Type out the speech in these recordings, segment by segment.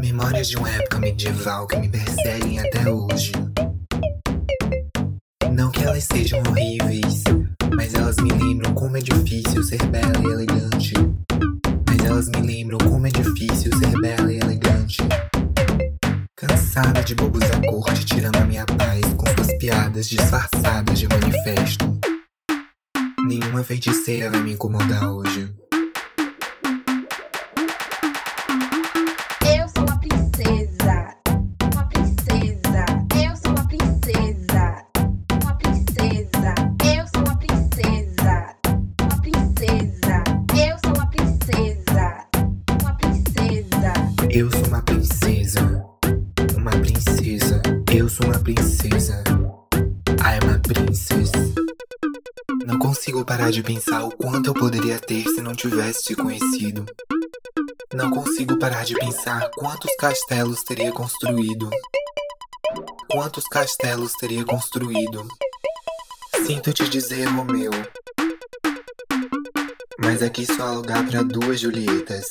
Memórias de uma época medieval que me perseguem até hoje. Não que elas sejam horríveis, mas elas me lembram como é difícil ser bela e elegante. Mas elas me lembram como é difícil ser bela e elegante. Cansada de bobos da corte tirando a minha paz com suas piadas disfarçadas de manifesto. Nenhuma feiticeira vai me incomodar hoje. Eu sou uma princesa, uma princesa. Eu sou uma princesa. I am a princess. Não consigo parar de pensar o quanto eu poderia ter se não tivesse te conhecido. Não consigo parar de pensar quantos castelos teria construído. Quantos castelos teria construído. Sinto te dizer, Romeu. Mas aqui só há lugar para duas Julietas.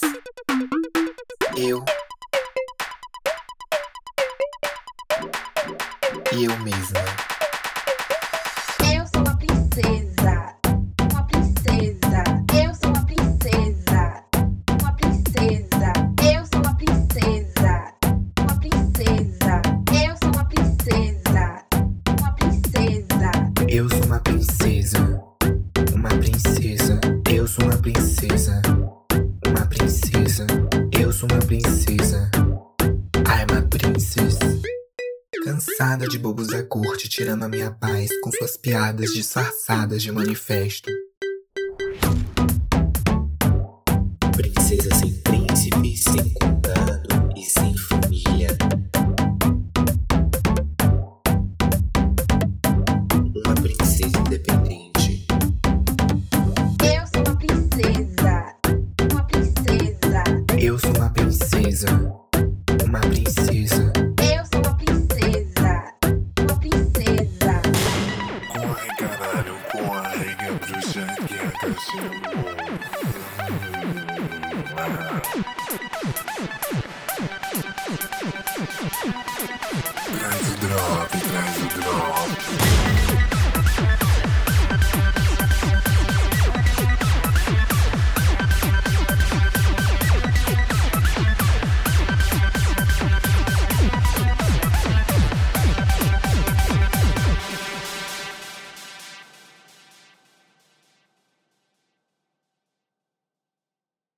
Eu e eu mesma. Eu sou a princesa, uma princesa. Eu sou a princesa, uma princesa. Eu sou a princesa, uma princesa. Eu sou a princesa, uma princesa. Eu sou uma princesa, Eu sou uma princesa. I'm a princess. Cansada de bobos da corte tirando a minha paz com suas piadas disfarçadas de manifesto. Princesa sem príncipe, sem condado princesa, uma princesa. Eu sou uma princesa, uma princesa. Corre, caralho, corre, que a bruxa quieta chegou. Traz o drop, traz.